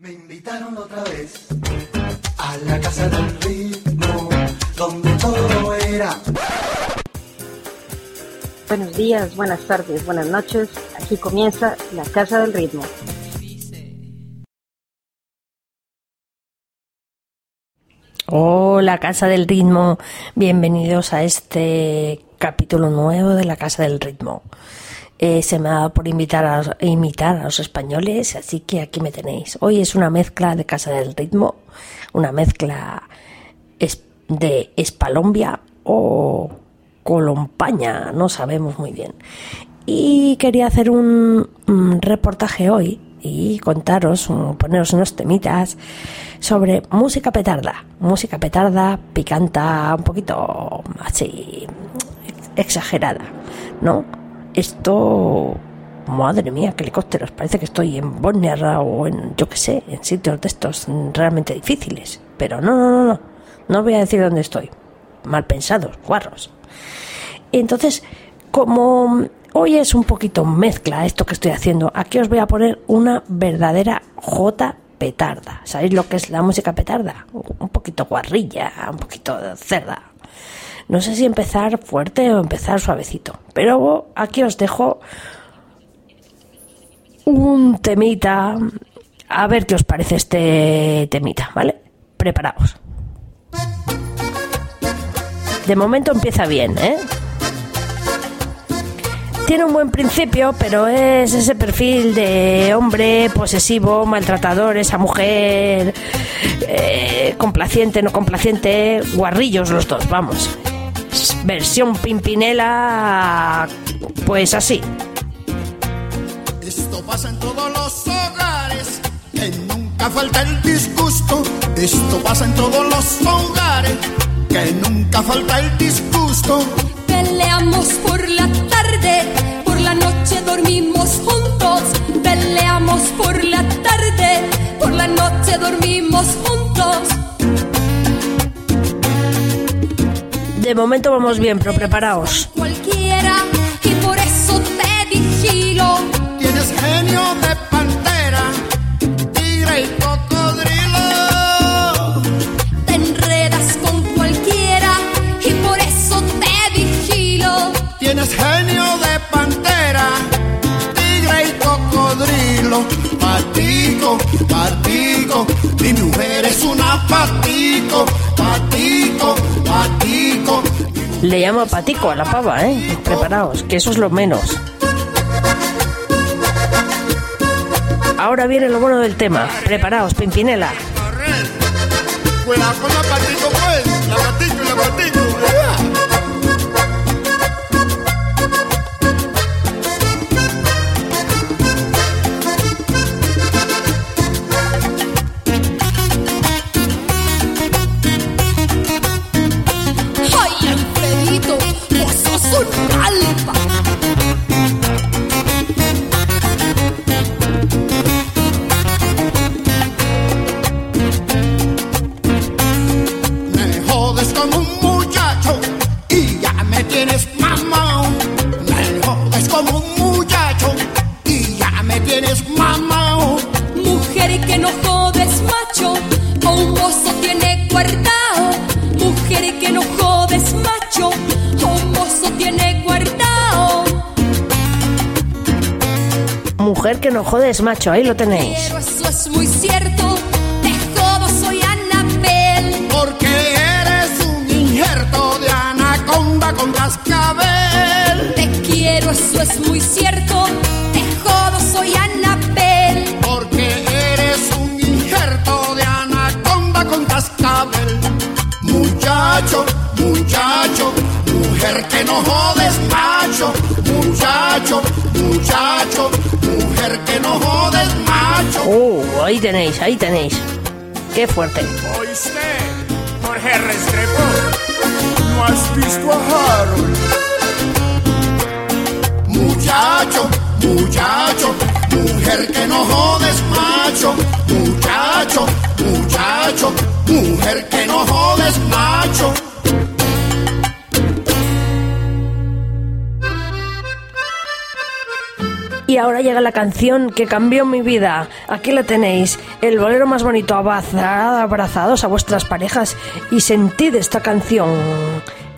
Me invitaron otra vez a la casa del ritmo, donde todo era. Buenos días, buenas tardes, buenas noches. Aquí comienza la Casa del Ritmo. Hola Casa del Ritmo, bienvenidos a este capítulo nuevo de la Casa del Ritmo. Eh, se me ha dado por invitar a, imitar a los españoles, así que aquí me tenéis. Hoy es una mezcla de Casa del Ritmo, una mezcla de Espalombia o Colompaña, no sabemos muy bien. Y quería hacer un, un reportaje hoy y contaros, poneros unos temitas sobre música petarda. Música petarda, picanta, un poquito así exagerada, ¿no? Esto, madre mía, qué helicópteros, parece que estoy en Bosnia o en, yo qué sé, en sitios de estos realmente difíciles. Pero no, no, no, no, no voy a decir dónde estoy. Mal pensados, guarros. Entonces, como hoy es un poquito mezcla esto que estoy haciendo, aquí os voy a poner una verdadera J petarda. ¿Sabéis lo que es la música petarda? Un poquito guarrilla, un poquito cerda. No sé si empezar fuerte o empezar suavecito, pero aquí os dejo un temita. A ver qué os parece este temita, ¿vale? Preparaos. De momento empieza bien, ¿eh? Tiene un buen principio, pero es ese perfil de hombre posesivo, maltratador, esa mujer eh, complaciente, no complaciente, guarrillos los dos, vamos. Versión Pimpinela, pues así. Esto pasa en todos los hogares, que nunca falta el disgusto. Esto pasa en todos los hogares, que nunca falta el disgusto. Peleamos por la tarde, por la noche dormimos juntos. Peleamos por la tarde, por la noche dormimos juntos. De momento vamos bien, pero preparaos. Cualquiera, y por eso te vigilo. Tienes genio de pantera, tigre y cocodrilo. Te enredas con cualquiera, y por eso te vigilo. Tienes genio de pantera, tigre y cocodrilo. Patico, patico, mi mujer es una patico, patico, patico. Le llamo patico a la pava, ¿eh? Preparaos, que eso es lo menos. Ahora viene lo bueno del tema. Preparaos, Pimpinela. Con la patico, pues, la la. Mujer que no jodes, macho, ahí lo tenéis. Pero eso es muy cierto, te jodo, soy Anabel. Porque eres un injerto de anaconda con cascabel. Te quiero, eso es muy cierto, te jodo, soy Anabel. Porque eres un injerto de anaconda con cascabel. Muchacho, muchacho, mujer que no jodes, macho. Muchacho, muchacho, mujer que no jodes, macho. Uh, ahí tenéis, ahí tenéis. Qué fuerte. ¿Oíste? Jorge Restrepo. ¿No has visto a Harold? Muchacho, muchacho, mujer que no jodes, macho. Muchacho, muchacho, mujer que no jodes, macho. Y ahora llega la canción que cambió mi vida. Aquí la tenéis, el bolero más bonito. Abrazad, abrazados a vuestras parejas y sentid esta canción.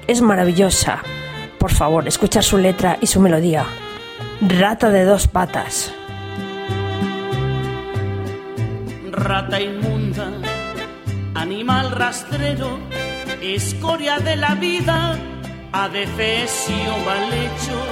Es maravillosa. Por favor, escuchad su letra y su melodía. Rata de dos patas. Rata inmunda, animal rastrero, escoria de la vida, adefesio mal hecho.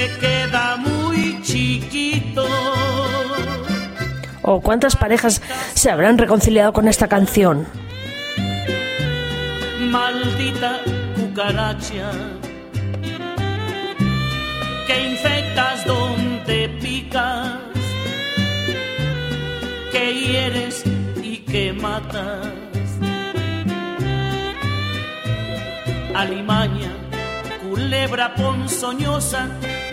Se queda muy chiquito. ¿O cuántas parejas se habrán reconciliado con esta canción? maldita cucaracha que infectas donde picas, que hieres y que matas. Alimaña, culebra ponzoñosa,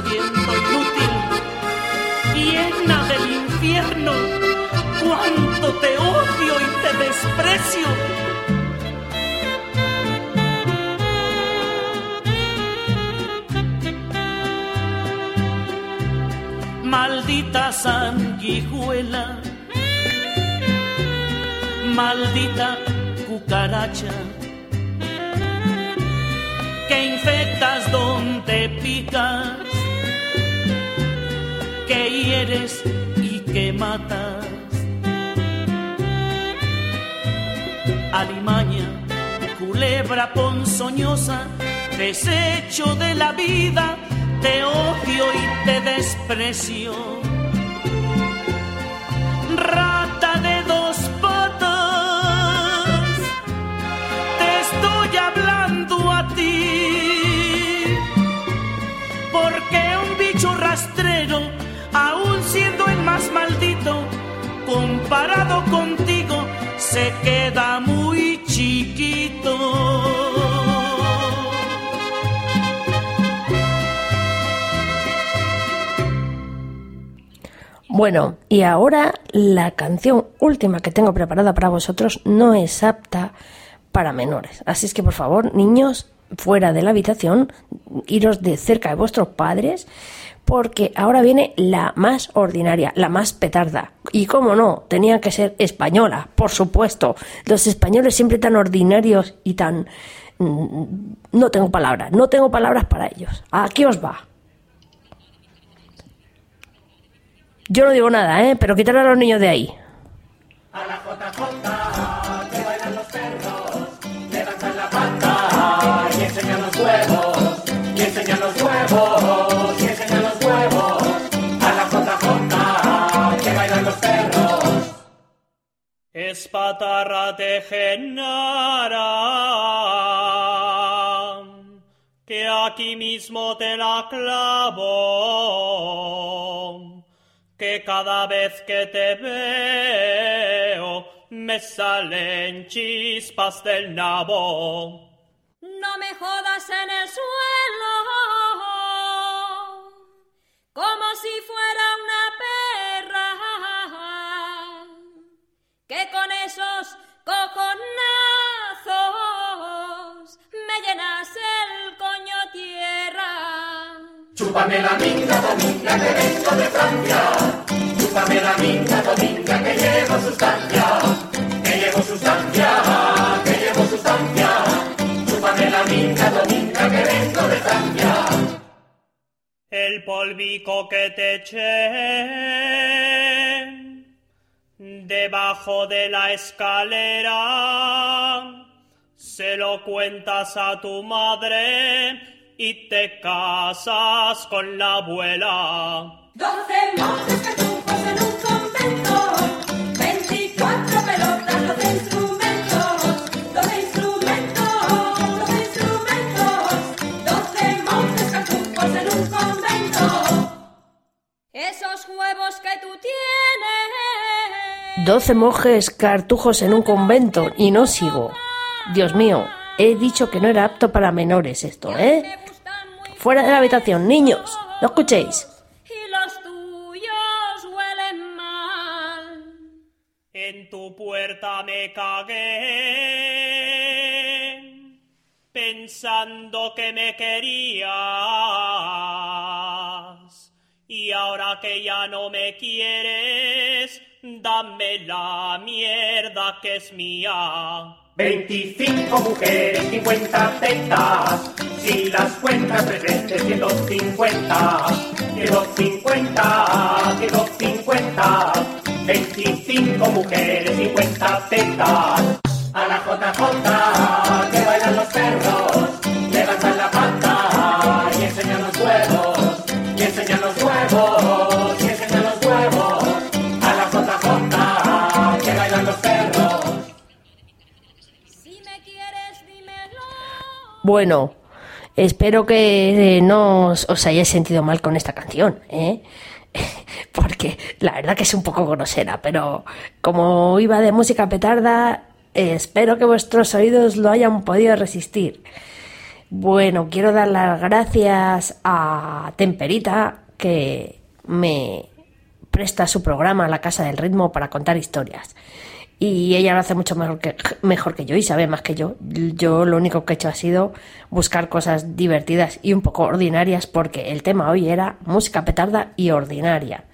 Oyendo inútil llena del infierno, cuánto te odio y te desprecio. Maldita sanguijuela, maldita cucaracha, que infectas donde picas y que matas. Alimaña, culebra ponzoñosa, desecho de la vida, te odio y te desprecio. Queda muy chiquito. Bueno, y ahora la canción última que tengo preparada para vosotros no es apta para menores. Así es que por favor, niños, fuera de la habitación, iros de cerca de vuestros padres porque ahora viene la más ordinaria, la más petarda. Y cómo no, tenía que ser española, por supuesto. Los españoles siempre tan ordinarios y tan... mm, No tengo palabras, no tengo palabras para ellos. Aquí os va. Yo no digo nada, ¿eh? Pero quitar a los niños de ahí. y enseña los huevos, y enseña los huevos, Espatarra de Genara, que aquí mismo te la clavo, que cada vez que te veo me salen chispas del nabo. No me jodas en el suelo, como si fuera con esos cojonazos me llenas el coño tierra. Chúpame la minga, dominga, que vengo de Francia. Chúpame la minga, dominga, que llevo sustancia. Que llevo sustancia, que llevo sustancia. Chúpame la minga, dominga, que vengo de Francia. El polvico que te eché debajo de la escalera, se lo cuentas a tu madre y te casas con la abuela. Doce monjes catujos en un convento, veinticuatro pelotas, doce instrumentos, doce instrumentos, doce instrumentos, doce monjes catujos en un convento. Esos huevos que tú tienes. 12 monjes cartujos en un convento y no sigo. Dios mío, he dicho que no era apto para menores esto, ¿eh? Fuera de la habitación, niños, no escuchéis. Y los tuyos huelen mal. En tu puerta me cagué, pensando que me querías. Y ahora que ya no me quieres, dame la mierda que es mía. 25 mujeres, 50 tetas. Si las cuentas tres veces, 150. 150, 150. 25 mujeres, 50 tetas. A la JJ Bueno, espero que eh, no os, hayáis sentido mal con esta canción, ¿eh? Porque la verdad que es un poco grosera, pero como iba de música petarda, espero que vuestros oídos lo hayan podido resistir. Bueno, quiero dar las gracias a Temperita que me presta su programa La Casa del Ritmo para contar historias. Y ella lo hace mucho mejor que, mejor que yo y sabe más que yo. Yo lo único que he hecho ha sido buscar cosas divertidas y un poco ordinarias porque el tema hoy era música petarda y ordinaria.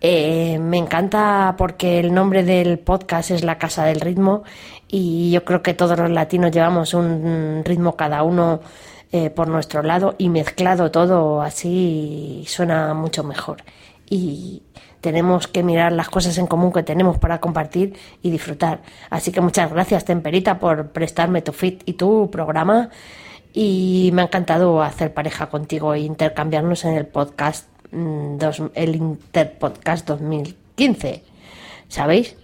Eh, me encanta porque el nombre del podcast es La Casa del Ritmo y yo creo que todos los latinos llevamos un ritmo cada uno eh, por nuestro lado y mezclado todo así suena mucho mejor. Y tenemos que mirar las cosas en común que tenemos para compartir y disfrutar. Así que muchas gracias, Temperita, por prestarme tu fit y tu programa. Y me ha encantado hacer pareja contigo e intercambiarnos en el podcast, mm, dos- el Interpodcast 2015. ¿Sabéis?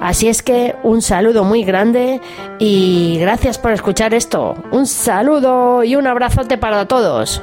Así es que un saludo muy grande y gracias por escuchar esto. Un saludo y un abrazote para todos.